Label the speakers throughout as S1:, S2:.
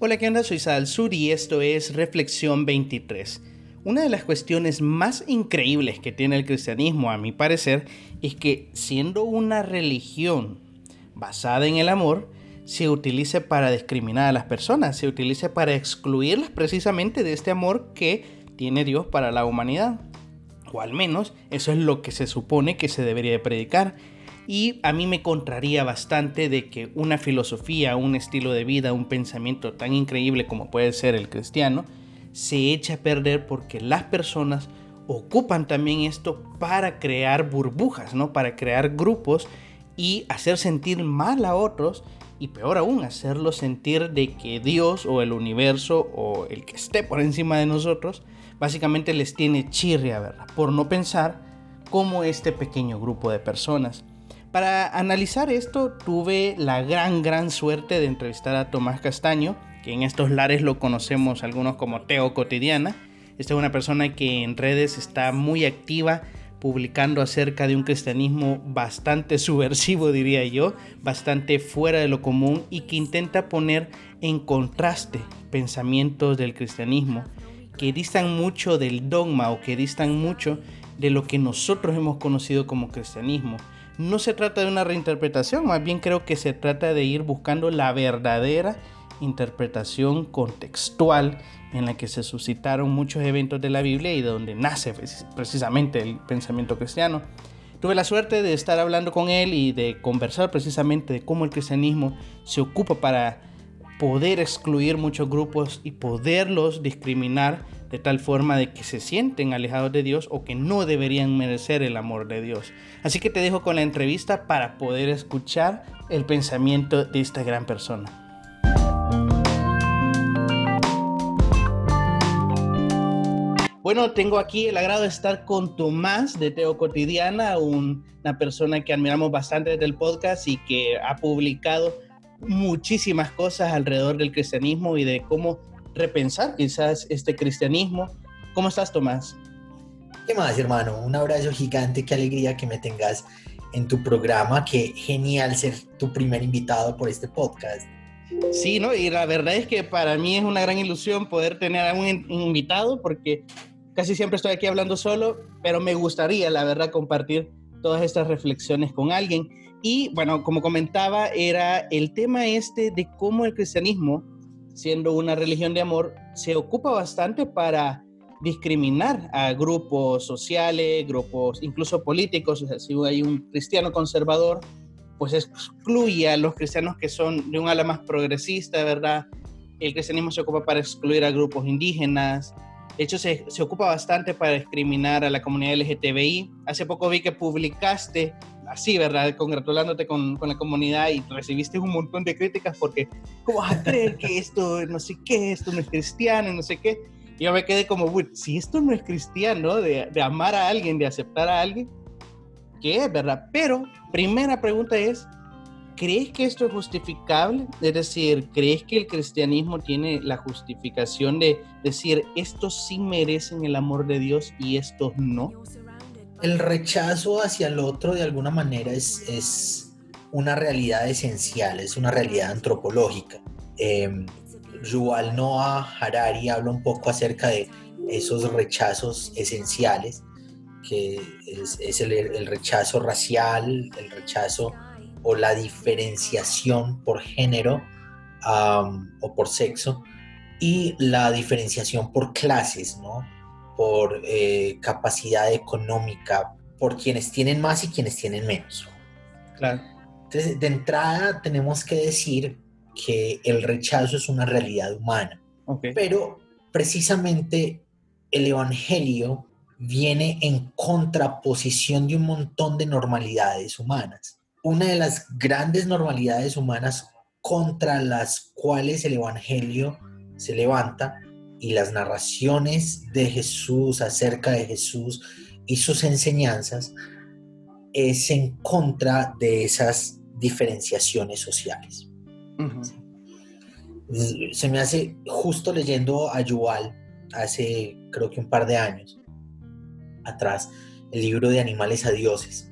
S1: Hola, ¿qué onda? Soy Sal Sur y esto es Reflexión 23. Una de las cuestiones más increíbles que tiene el cristianismo, a mi parecer, es que siendo una religión basada en el amor, se utilice para discriminar a las personas, se utilice para excluirlas precisamente de este amor que tiene Dios para la humanidad. O al menos eso es lo que se supone que se debería de predicar. Y a mí me contraría bastante de que una filosofía, un estilo de vida, un pensamiento tan increíble como puede ser el cristiano, se eche a perder porque las personas ocupan también esto para crear burbujas, ¿no? Para crear grupos y hacer sentir mal a otros y peor aún, hacerlos sentir de que Dios o el universo o el que esté por encima de nosotros básicamente les tiene chirria, ¿verdad? Por no pensar como este pequeño grupo de personas. Para analizar esto tuve la gran, gran suerte de entrevistar a Tomás Castaño, que en estos lares lo conocemos algunos como Teo Cotidiana. Esta es una persona que en redes está muy activa publicando acerca de un cristianismo bastante subversivo, diría yo, bastante fuera de lo común y que intenta poner en contraste pensamientos del cristianismo que distan mucho del dogma o que distan mucho de lo que nosotros hemos conocido como cristianismo no se trata de una reinterpretación, más bien creo que se trata de ir buscando la verdadera interpretación contextual en la que se suscitaron muchos eventos de la Biblia y de donde nace precisamente el pensamiento cristiano. Tuve la suerte de estar hablando con él y de conversar precisamente de cómo el cristianismo se ocupa para poder excluir muchos grupos y poderlos discriminar de tal forma de que se sienten alejados de Dios o que no deberían merecer el amor de Dios. Así que te dejo con la entrevista para poder escuchar el pensamiento de esta gran persona. Bueno, tengo aquí el agrado de estar con Tomás de Teo Cotidiana, una persona que admiramos bastante desde el podcast y que ha publicado muchísimas cosas alrededor del cristianismo y de cómo repensar quizás este cristianismo. ¿Cómo estás, Tomás?
S2: ¿Qué más, hermano? Un abrazo gigante, qué alegría que me tengas en tu programa, qué genial ser tu primer invitado por este podcast.
S1: Sí, ¿no? Y la verdad es que para mí es una gran ilusión poder tener a un invitado porque casi siempre estoy aquí hablando solo, pero me gustaría, la verdad, compartir todas estas reflexiones con alguien. Y bueno, como comentaba, era el tema este de cómo el cristianismo siendo una religión de amor, se ocupa bastante para discriminar a grupos sociales, grupos incluso políticos. O sea, si hay un cristiano conservador, pues excluye a los cristianos que son de un ala más progresista, ¿verdad? El cristianismo se ocupa para excluir a grupos indígenas. De hecho, se, se ocupa bastante para discriminar a la comunidad LGTBI. Hace poco vi que publicaste así, ¿verdad? Congratulándote con, con, la comunidad y recibiste un montón de críticas porque, ¿cómo vas a creer que esto no sé qué, esto no es cristiano, no sé qué? Yo me quedé como, si esto no es cristiano, de, de amar a alguien, de aceptar a alguien, ¿qué es, verdad? Pero, primera pregunta es, ¿crees que esto es justificable? Es decir, ¿crees que el cristianismo tiene la justificación de decir, estos sí merecen el amor de Dios y estos no?
S2: El rechazo hacia el otro de alguna manera es, es una realidad esencial, es una realidad antropológica. Eh, Yuval Noah Harari habla un poco acerca de esos rechazos esenciales, que es, el, rechazo racial, el rechazo o la diferenciación por género o por sexo y la diferenciación por clases, ¿no? Por eh, capacidad económica, por quienes tienen más y quienes tienen menos.
S1: Claro.
S2: Entonces, de entrada tenemos que decir que el rechazo es una realidad humana, pero precisamente el Evangelio viene en contraposición de un montón de normalidades humanas. Una de las grandes normalidades humanas contra las cuales el Evangelio se levanta y las narraciones de Jesús acerca de Jesús y sus enseñanzas es en contra de esas diferenciaciones sociales. Se me hace justo leyendo a Yuval hace creo que un par de años atrás, el libro de Animales a Dioses.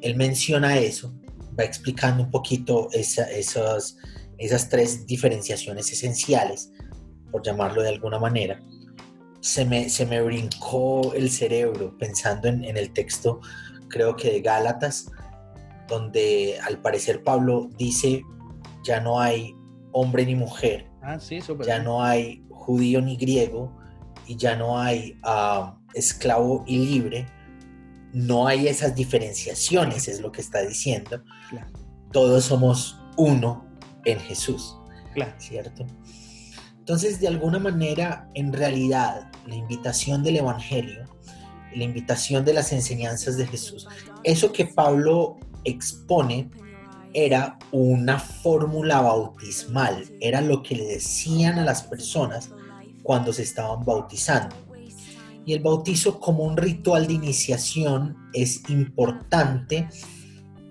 S2: Él menciona eso, va explicando un poquito esas esas tres diferenciaciones esenciales, por llamarlo de alguna manera, se me, se me brincó el cerebro pensando en, el texto, creo que de Gálatas, donde al parecer Pablo dice, ya no hay hombre ni mujer,
S1: ah,
S2: ya no hay judío ni griego, y ya no hay ah, esclavo y libre, no hay esas diferenciaciones, es lo que está diciendo. Todos somos uno en Jesús, ¿cierto? Entonces, de alguna manera, en realidad, la invitación del Evangelio, la invitación de las enseñanzas de Jesús, eso que Pablo expone era una fórmula bautismal, era lo que le decían a las personas cuando se estaban bautizando. Y el bautizo como un ritual de iniciación es importante.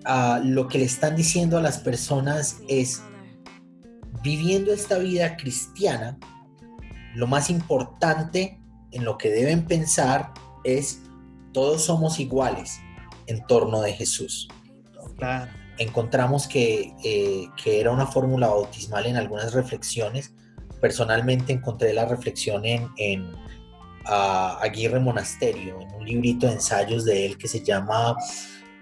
S2: Ah, lo que le están diciendo a las personas es, viviendo esta vida cristiana, lo más importante en lo que deben pensar es todos somos iguales en torno de Jesús. Encontramos que, eh, que, era una fórmula bautismal en algunas reflexiones. Personalmente encontré la reflexión en, en Aguirre Monasterio, en un librito de ensayos de él que se llama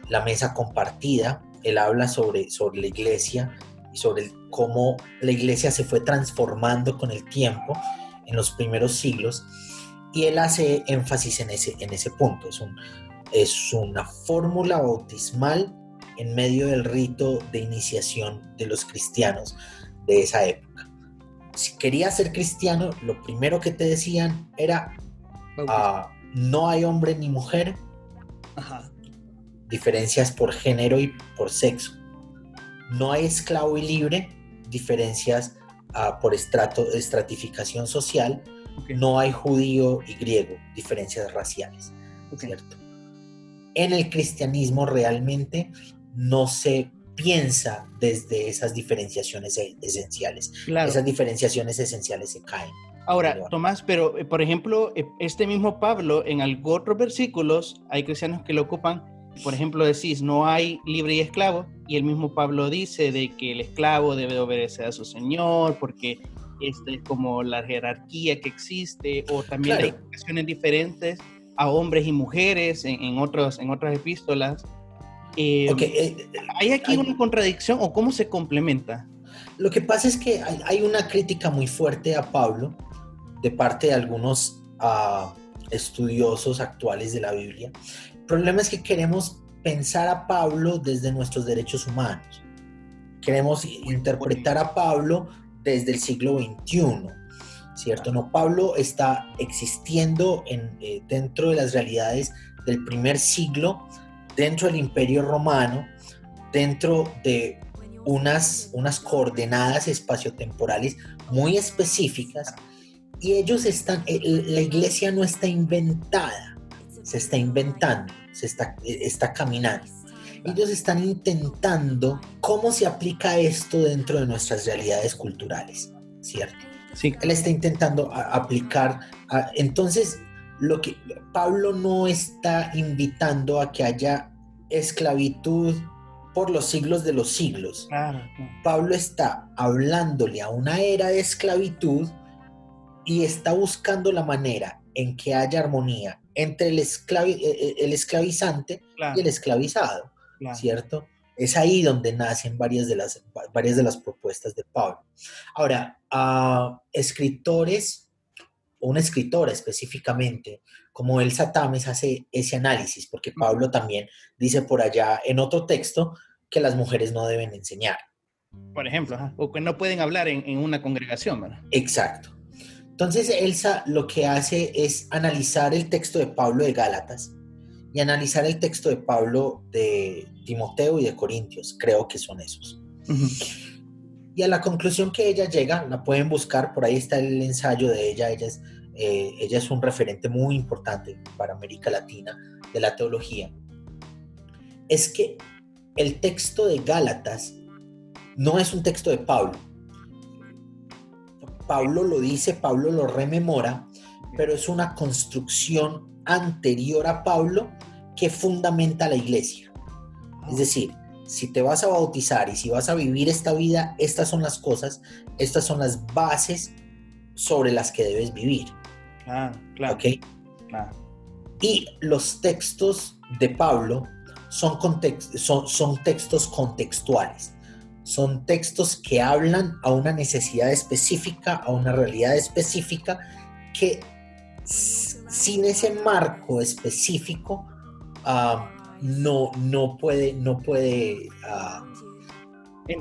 S2: La Mesa Compartida. Él habla sobre, sobre la iglesia sobre cómo la iglesia se fue transformando con el tiempo en los primeros siglos y él hace énfasis en ese, en ese punto. Es, un, es una fórmula bautismal en medio del rito de iniciación de los cristianos de esa época. Si querías ser cristiano, lo primero que te decían era, ah, no hay hombre ni mujer, diferencias por género y por sexo no hay esclavo y libre, diferencias ah, por estrato, estratificación social, no hay judío y griego, diferencias raciales, ¿cierto? En el cristianismo realmente no se piensa desde esas diferenciaciones e, esenciales. Esas diferenciaciones esenciales se caen.
S1: Ahora, Tomás, pero eh, por ejemplo, eh, este mismo Pablo, en algunos otros versículos, hay cristianos que lo ocupan por ejemplo, decís, no hay libre y esclavo, y el mismo Pablo dice de que el esclavo debe obedecer a su señor, porque esta es como la jerarquía que existe, o también hay expresiones diferentes a hombres y mujeres en, otros, en otras epístolas. Eh, eh, ¿Hay aquí una contradicción o cómo se complementa?
S2: Lo que pasa es que hay, una crítica muy fuerte a Pablo de parte de algunos uh, estudiosos actuales de la Biblia, problema es que queremos pensar a Pablo desde nuestros derechos humanos. Queremos interpretar a Pablo desde el siglo XXI, ¿cierto? No, Pablo está existiendo en, eh, dentro de las realidades del primer siglo, dentro del imperio romano, dentro de unas, unas coordenadas espaciotemporales muy específicas y ellos están, eh, la iglesia no está inventada, se está inventando, se está, eh, está caminando. Ellos están intentando cómo se aplica esto dentro de nuestras realidades culturales, ¿cierto?
S1: Sí.
S2: Él está intentando aplicar. entonces, lo que Pablo no está invitando a que haya esclavitud por los siglos de los siglos. Pablo está hablándole a una era de esclavitud y está buscando la manera en que haya armonía entre el, esclavi eh, eh, el esclavizante y el esclavizado, ¿cierto? Es ahí donde nacen varias de las, varias de las propuestas de Pablo. Ahora, a escritores, o una escritora específicamente, como Elsa Tames hace ese análisis, porque Pablo también dice por allá en otro texto que las mujeres no deben enseñar.
S1: Por ejemplo, o que no pueden hablar en, en una congregación, ¿verdad?
S2: Exacto. Entonces Elsa lo que hace es analizar el texto de Pablo de Gálatas y analizar el texto de Pablo de Timoteo y de Corintios, creo que son esos. Y a la conclusión que ella llega, la pueden buscar, por ahí está el ensayo de ella, ella es, eh, ella es un referente muy importante para América Latina de la teología, es que el texto de Gálatas no es un texto de Pablo, Pablo lo dice, Pablo lo rememora, pero es una construcción anterior a Pablo que fundamenta la iglesia. Es decir, si te vas a bautizar y si vas a vivir esta vida, estas son las cosas, estas son las bases sobre las que debes vivir.
S1: Ah, claro.
S2: ¿Ok? Y los textos de Pablo son, son, son textos contextuales. Son textos que hablan a una necesidad específica, a una realidad específica, que sin ese marco específico ah, no, no puede, no puede uh,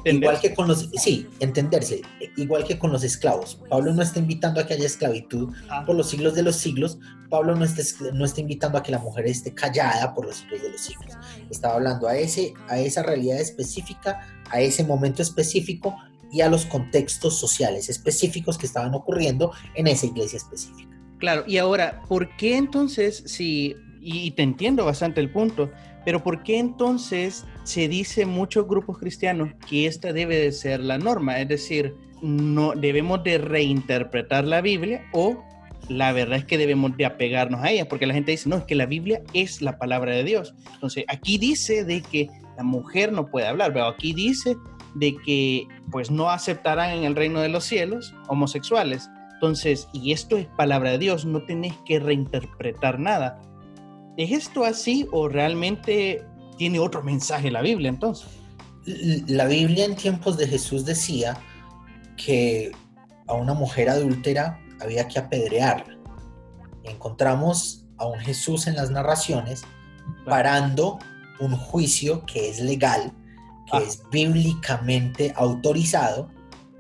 S2: igual que con los, sí, entenderse, igual que con los esclavos. Pablo no está invitando a que haya esclavitud ah. por los siglos de los siglos. Pablo no está, no está invitando a que la mujer esté callada por los siglos de los siglos. Estaba hablando a, ese, a esa realidad específica, a ese momento específico y a los contextos sociales específicos que estaban ocurriendo en esa iglesia específica.
S1: Claro, y ahora, ¿por qué entonces, si, y te entiendo bastante el punto, pero ¿por qué entonces se dice muchos grupos cristianos que esta debe de ser la norma? Es decir, no debemos de reinterpretar la Biblia o la verdad es que debemos de apegarnos a ella, porque la gente dice, no, es que la Biblia es la palabra de Dios. Entonces, aquí dice de que la mujer no puede hablar, pero aquí dice de que pues no aceptarán en el reino de los cielos homosexuales. Entonces, y esto es palabra de Dios, no tenés que reinterpretar nada. ¿Es esto así o realmente tiene otro mensaje la Biblia entonces?
S2: La Biblia en tiempos de Jesús decía que a una mujer adúltera había que apedrearla. encontramos a un Jesús en las narraciones parando un juicio que es legal, que ah. es bíblicamente autorizado,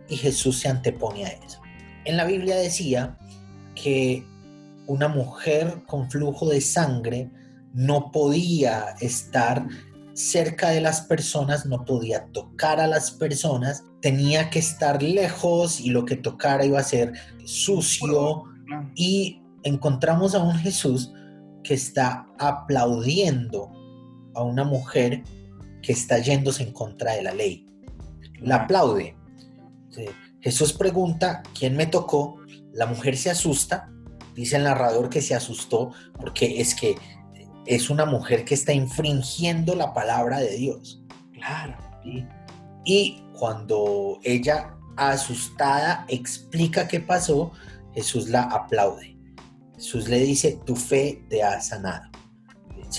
S2: y Jesús se antepone a eso. En la Biblia decía que una mujer con flujo de sangre no podía estar cerca de las personas, no podía tocar a las personas, tenía que estar lejos y lo que tocara iba a ser sucio. Y encontramos a un Jesús que está aplaudiendo a una mujer que está yéndose en contra de la ley. La aplaude. Jesús pregunta, ¿quién me tocó? La mujer se asusta Dice el narrador que se asustó porque es que es una mujer que está infringiendo la palabra de Dios.
S1: Claro.
S2: Y cuando ella, asustada, explica qué pasó, Jesús la aplaude. Jesús le dice, tu fe te ha sanado.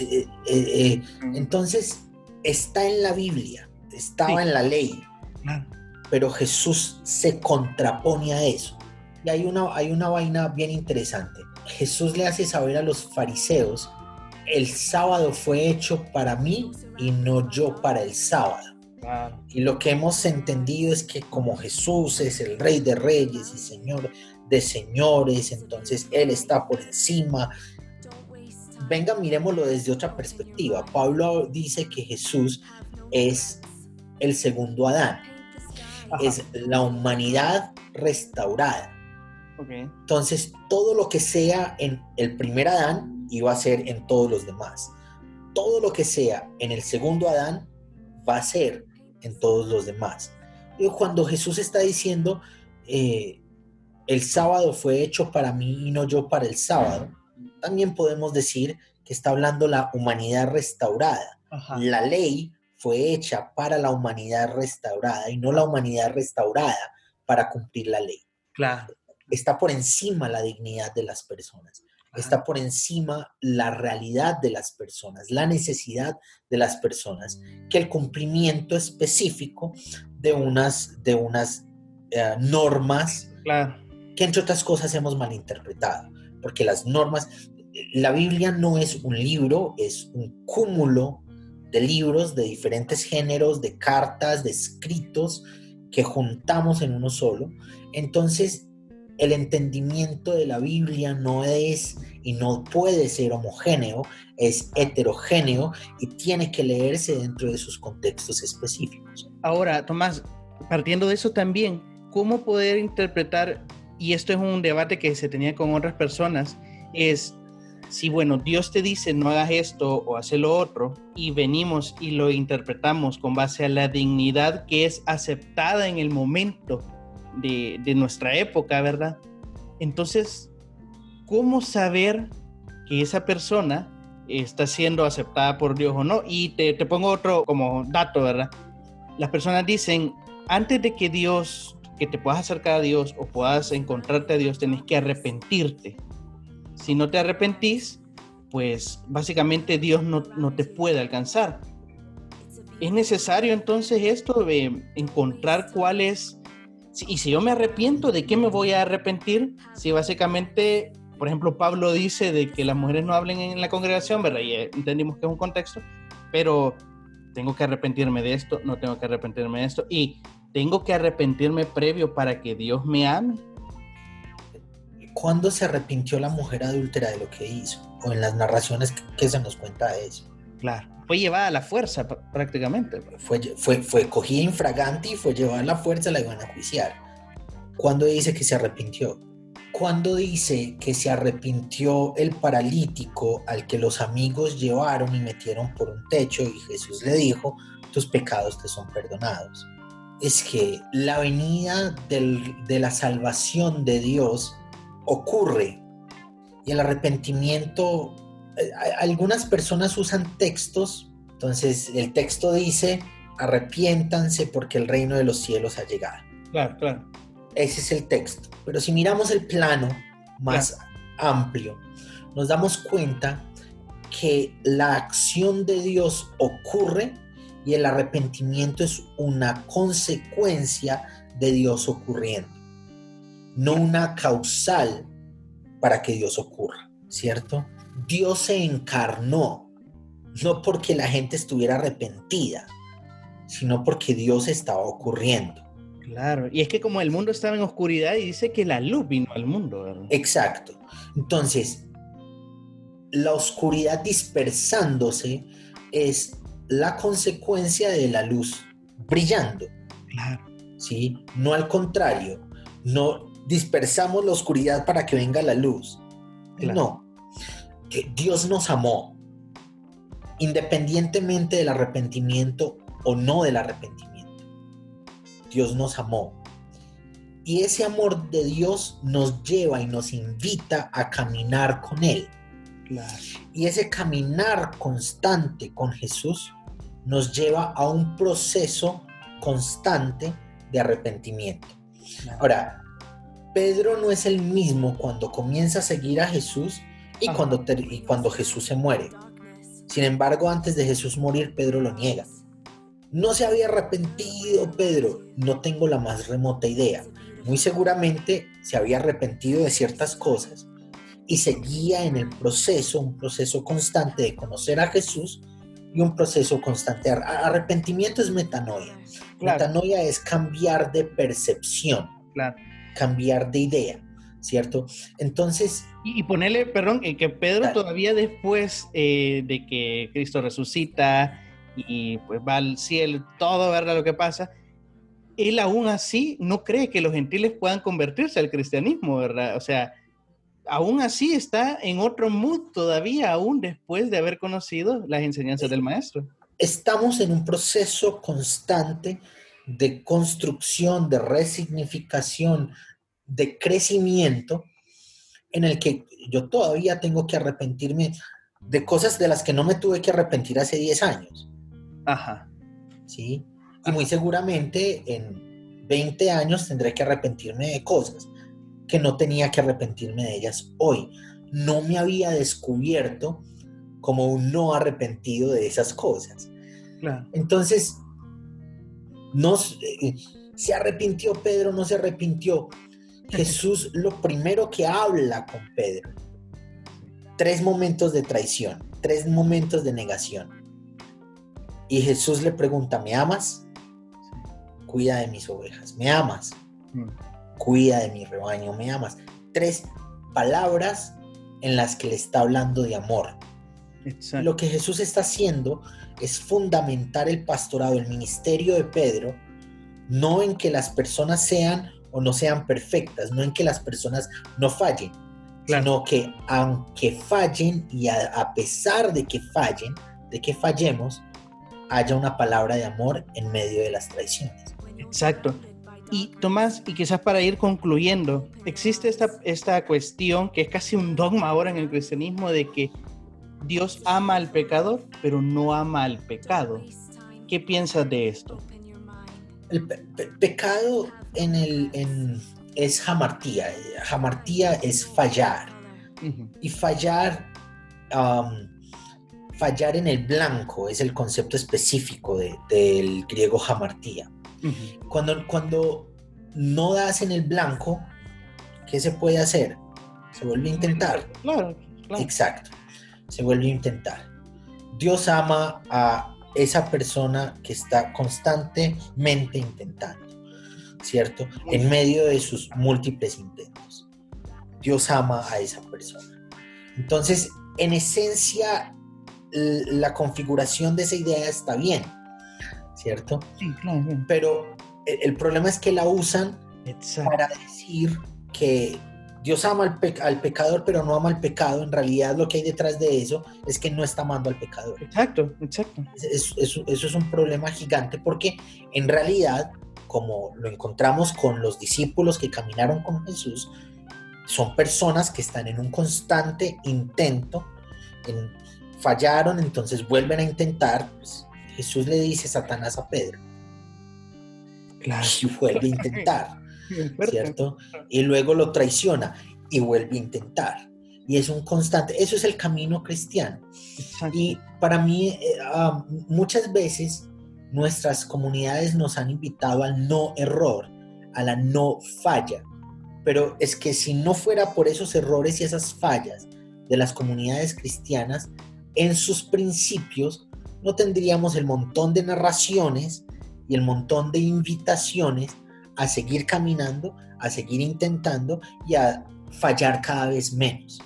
S2: Eh, eh, eh, entonces, está en la Biblia, estaba en la ley, pero Jesús se contrapone a eso hay una, hay una vaina bien interesante. Jesús le hace saber a los fariseos, el sábado fue hecho para mí y no yo para el sábado. Y lo que hemos entendido es que como Jesús es el rey de reyes y señor de señores, entonces Él está por encima. Venga, miremoslo desde otra perspectiva. Pablo dice que Jesús es el segundo Adán, es la humanidad restaurada. Entonces, todo lo que sea en el primer Adán iba a ser en todos los demás. Todo lo que sea en el segundo Adán va a ser en todos los demás. Y cuando Jesús está diciendo, eh, el sábado fue hecho para mí y no yo para el sábado, también podemos decir que está hablando la humanidad restaurada. La ley fue hecha para la humanidad restaurada y no la humanidad restaurada para cumplir la ley.
S1: Claro
S2: está por encima la dignidad de las personas, está por encima la realidad de las personas, la necesidad de las personas, que el cumplimiento específico de unas, de unas eh, normas que entre otras cosas hemos malinterpretado, porque las normas, la Biblia no es un libro, es un cúmulo de libros de diferentes géneros, de cartas, de escritos que juntamos en uno solo. Entonces, el entendimiento de la Biblia no es y no puede ser homogéneo, es heterogéneo y tiene que leerse dentro de sus contextos específicos.
S1: Ahora, Tomás, partiendo de eso también, ¿cómo poder interpretar, y esto es un debate que se tenía con otras personas, es si, bueno, Dios te dice no hagas esto o haz lo otro, y venimos y lo interpretamos con base a la dignidad que es aceptada en el momento de, nuestra época, ¿verdad? Entonces, ¿cómo saber que esa persona está siendo aceptada por Dios o no. Y te, te pongo otro como dato, ¿verdad? Las personas dicen, antes de que Dios, que te puedas acercar a Dios o puedas encontrarte a Dios, tenés que arrepentirte. Si no te arrepentís, pues básicamente Dios no, no te puede alcanzar. Es necesario entonces esto de encontrar cuál es, y si yo me arrepiento, ¿de qué me voy a arrepentir? Si básicamente, por ejemplo, Pablo dice de que las mujeres no hablen en la congregación, ¿verdad? Y entendimos que es un contexto, pero tengo que arrepentirme de esto, no tengo que arrepentirme de esto, y tengo que arrepentirme previo para que Dios me ame.
S2: ¿Cuándo se arrepintió la mujer adúltera de lo que hizo? O en las narraciones que se nos cuenta eso.
S1: Claro fue llevada a la fuerza prácticamente.
S2: Fue, fue, fue cogida infragante y fue llevada a la fuerza, la iban a juiciar. ¿Cuándo dice que se arrepintió? ¿Cuándo dice que se arrepintió el paralítico al que los amigos llevaron y metieron por un techo y Jesús le dijo, tus pecados te son perdonados? Es que la venida del, de la salvación de Dios ocurre y el arrepentimiento algunas personas usan textos, entonces el texto dice, arrepiéntanse porque el reino de los cielos ha llegado.
S1: Claro, claro.
S2: Ese es el texto. Pero si miramos el plano más amplio, nos damos cuenta que la acción de Dios ocurre y el arrepentimiento es una consecuencia de Dios ocurriendo, no una causal para que Dios ocurra, ¿cierto? Dios se encarnó, no porque la gente estuviera arrepentida, sino porque Dios estaba ocurriendo.
S1: Claro, y es que como el mundo estaba en oscuridad y dice que la luz vino al mundo. ¿verdad?
S2: Exacto. Entonces, la oscuridad dispersándose es la consecuencia de la luz brillando.
S1: Claro.
S2: ¿Sí? No al contrario, no dispersamos la oscuridad para que venga la luz. No, que Dios nos amó, independientemente del arrepentimiento o no del arrepentimiento. Dios nos amó. Y ese amor de Dios nos lleva y nos invita a caminar con Él. Y ese caminar constante con Jesús nos lleva a un proceso constante de arrepentimiento. Ahora, Pedro no es el mismo cuando comienza a seguir a Jesús y cuando, y cuando Jesús se muere. Sin embargo, antes de Jesús morir, Pedro lo niega. No se había arrepentido Pedro, no tengo la más remota idea. Muy seguramente se había arrepentido de ciertas cosas y seguía en el proceso, un proceso constante de conocer a Jesús y un proceso constante. Arrepentimiento es metanoia. Metanoia es cambiar de percepción, cambiar de idea. ¿Cierto? Entonces...
S1: Y, ponerle, perdón, que Pedro todavía después eh, de que Cristo resucita y pues va al cielo, todo, ¿verdad? Lo que pasa, él aún así no cree que los gentiles puedan convertirse al cristianismo, ¿verdad? O sea, aún así está en otro mood todavía, aún después de haber conocido las enseñanzas del maestro.
S2: Estamos en un proceso constante de construcción, de resignificación, de crecimiento en el que yo todavía tengo que arrepentirme de cosas de las que no me tuve que arrepentir hace 10 años.
S1: Ajá.
S2: ¿Sí? Y muy seguramente en 20 años tendré que arrepentirme de cosas que no tenía que arrepentirme de ellas hoy. No me había descubierto como un no arrepentido de esas cosas.
S1: Claro.
S2: Entonces, no, eh, se arrepintió Pedro, no se arrepintió. Jesús lo primero que habla con Pedro, tres momentos de traición, tres momentos de negación. Y Jesús le pregunta, ¿me amas? Cuida de mis ovejas, ¿me amas? Mm. Cuida de mi rebaño, ¿me amas? Tres palabras en las que le está hablando de amor. Lo que Jesús está haciendo es fundamentar el pastorado, el ministerio de Pedro, no en que las personas sean o no sean perfectas, no en que las personas no fallen, sino que aunque fallen y a, pesar de que fallen, de que fallemos, haya una palabra de amor en medio de las traiciones.
S1: Exacto. Y Tomás, y quizás para ir concluyendo, existe esta, esta cuestión que es casi un dogma ahora en el cristianismo de que Dios ama al pecador, pero no ama al pecado. ¿Qué piensas de esto?
S2: El pecado en el, en, es jamartía. Jamartía es fallar. Y fallar, fallar en el blanco es el concepto específico del griego jamartía. cuando, cuando no das en el blanco, ¿qué se puede hacer? Se vuelve a intentar.
S1: Claro,
S2: claro. Exacto. Se vuelve a intentar. Dios ama a esa persona que está constantemente intentando. ¿Cierto? En medio de sus múltiples intentos. Dios ama a esa persona. Entonces, en esencia, la configuración de esa idea está bien, ¿cierto?
S1: Sí, claro.
S2: Pero el, problema es que la usan para decir que Dios ama al, pecador, pero no ama al pecado. En realidad lo que hay detrás de eso es que no está amando al pecador.
S1: Exacto, exacto.
S2: eso es un problema gigante porque en realidad como lo encontramos con los discípulos que caminaron con Jesús, son personas que están en un constante intento, en, fallaron, entonces vuelven a intentar. Pues, Jesús le dice Satanás a Pedro. Y vuelve a intentar, ¿cierto? Y luego lo traiciona y vuelve a intentar. Y es un constante, eso es el camino cristiano. Y para mí, ah, muchas veces nuestras comunidades nos han invitado al no error, a la no falla. Pero es que si no fuera por esos errores y esas fallas de las comunidades cristianas, en sus principios no tendríamos el montón de narraciones y el montón de invitaciones a seguir caminando, a seguir intentando y a fallar cada vez menos.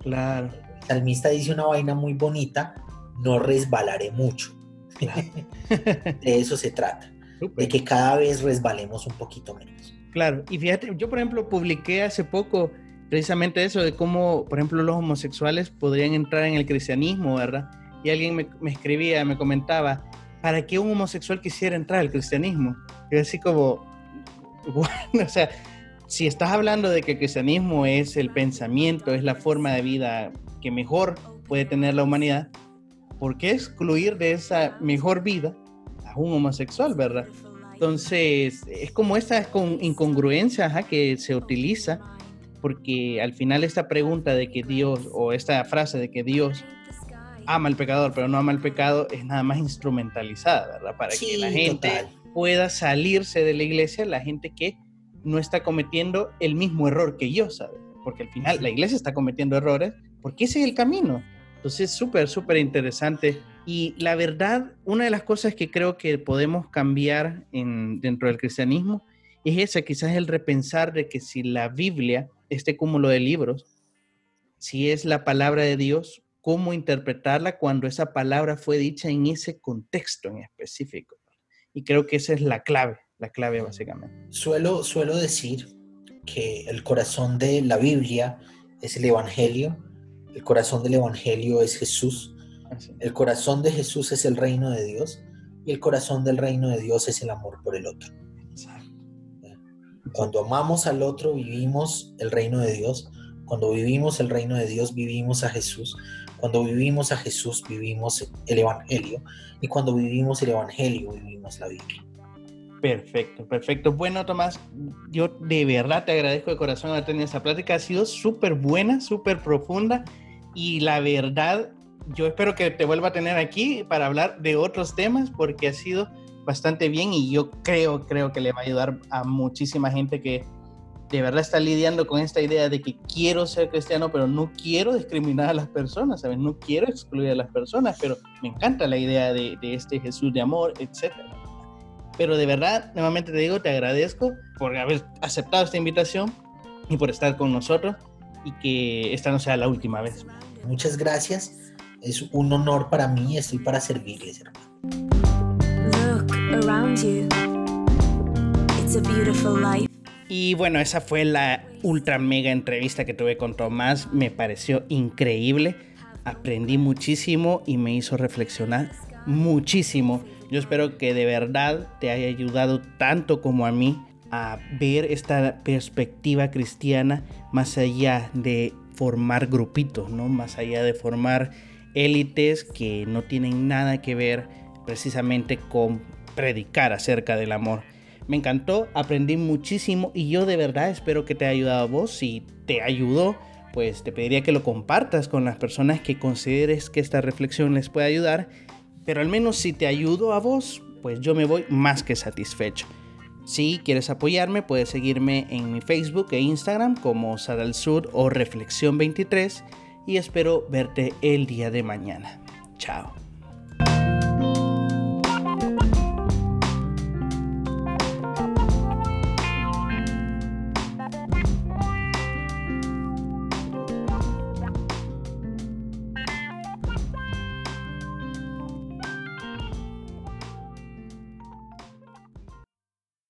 S1: Claro.
S2: El salmista dice una vaina muy bonita, no resbalaré mucho. de eso se trata, de que cada vez resbalemos un poquito menos.
S1: Claro, y fíjate, yo por ejemplo publiqué hace poco precisamente eso de cómo, por ejemplo, los homosexuales podrían entrar en el cristianismo, ¿verdad? Y alguien me, escribía, me comentaba, ¿para qué un homosexual quisiera entrar al cristianismo? Y así como, bueno, o sea, si estás hablando de que el cristianismo es el pensamiento, es la forma de vida que mejor puede tener la humanidad, ¿por qué excluir de esa mejor vida a un homosexual, verdad? Entonces, es como esa incongruencia que se utiliza, porque al final esta pregunta de que Dios, o esta frase de que Dios ama al pecador, pero no ama al pecado, es nada más instrumentalizada, ¿verdad? Para que la gente pueda salirse de la iglesia, la gente que no está cometiendo el mismo error que yo, ¿sabes? Porque al final la iglesia está cometiendo errores, porque ese es el camino. Entonces, súper, súper interesante. Y la verdad, una de las cosas que creo que podemos cambiar en, dentro del cristianismo es esa, quizás el repensar de que si la Biblia, este cúmulo de libros, si es la palabra de Dios, cómo interpretarla cuando esa palabra fue dicha en ese contexto en específico. Y creo que esa es la clave, la clave básicamente.
S2: Suelo, suelo decir que el corazón de la Biblia es el Evangelio el corazón del Evangelio es Jesús. El corazón de Jesús es el reino de Dios. Y el corazón del reino de Dios es el amor por el otro. Cuando amamos al otro, vivimos el reino de Dios. Cuando vivimos el reino de Dios, vivimos a Jesús. Cuando vivimos a Jesús, vivimos el Evangelio. Y cuando vivimos el Evangelio, vivimos la Biblia.
S1: Perfecto, perfecto. Bueno, Tomás, yo de verdad te agradezco de corazón haber tenido esta plática. Ha sido súper buena, súper profunda y la verdad, yo espero que te vuelva a tener aquí para hablar de otros temas porque ha sido bastante bien y yo creo, creo que le va a ayudar a muchísima gente que de verdad está lidiando con esta idea de que quiero ser cristiano, pero no quiero discriminar a las personas, ¿sabes? No quiero excluir a las personas, pero me encanta la idea de, de este Jesús de amor, etcétera. Pero de verdad, nuevamente te digo, te agradezco por haber aceptado esta invitación y por estar con nosotros y que esta no sea la última vez.
S2: Muchas gracias. Es un honor para mí, estoy para servirles, hermano.
S1: Y bueno, esa fue la ultra mega entrevista que tuve con Tomás. Me pareció increíble. Aprendí muchísimo y me hizo reflexionar muchísimo yo espero que de verdad te haya ayudado tanto como a mí a ver esta perspectiva cristiana más allá de formar grupitos, ¿no? Más allá de formar élites que no tienen nada que ver precisamente con predicar acerca del amor. Me encantó, aprendí muchísimo y yo de verdad espero que te haya ayudado a vos. Si te ayudó, pues te pediría que lo compartas con las personas que consideres que esta reflexión les puede ayudar. Pero al menos si te ayudo a vos, pues yo me voy más que satisfecho. Si quieres apoyarme, puedes seguirme en mi Facebook e Instagram como Sadal Sur o Reflexión 23 y espero verte el día de mañana. Chao.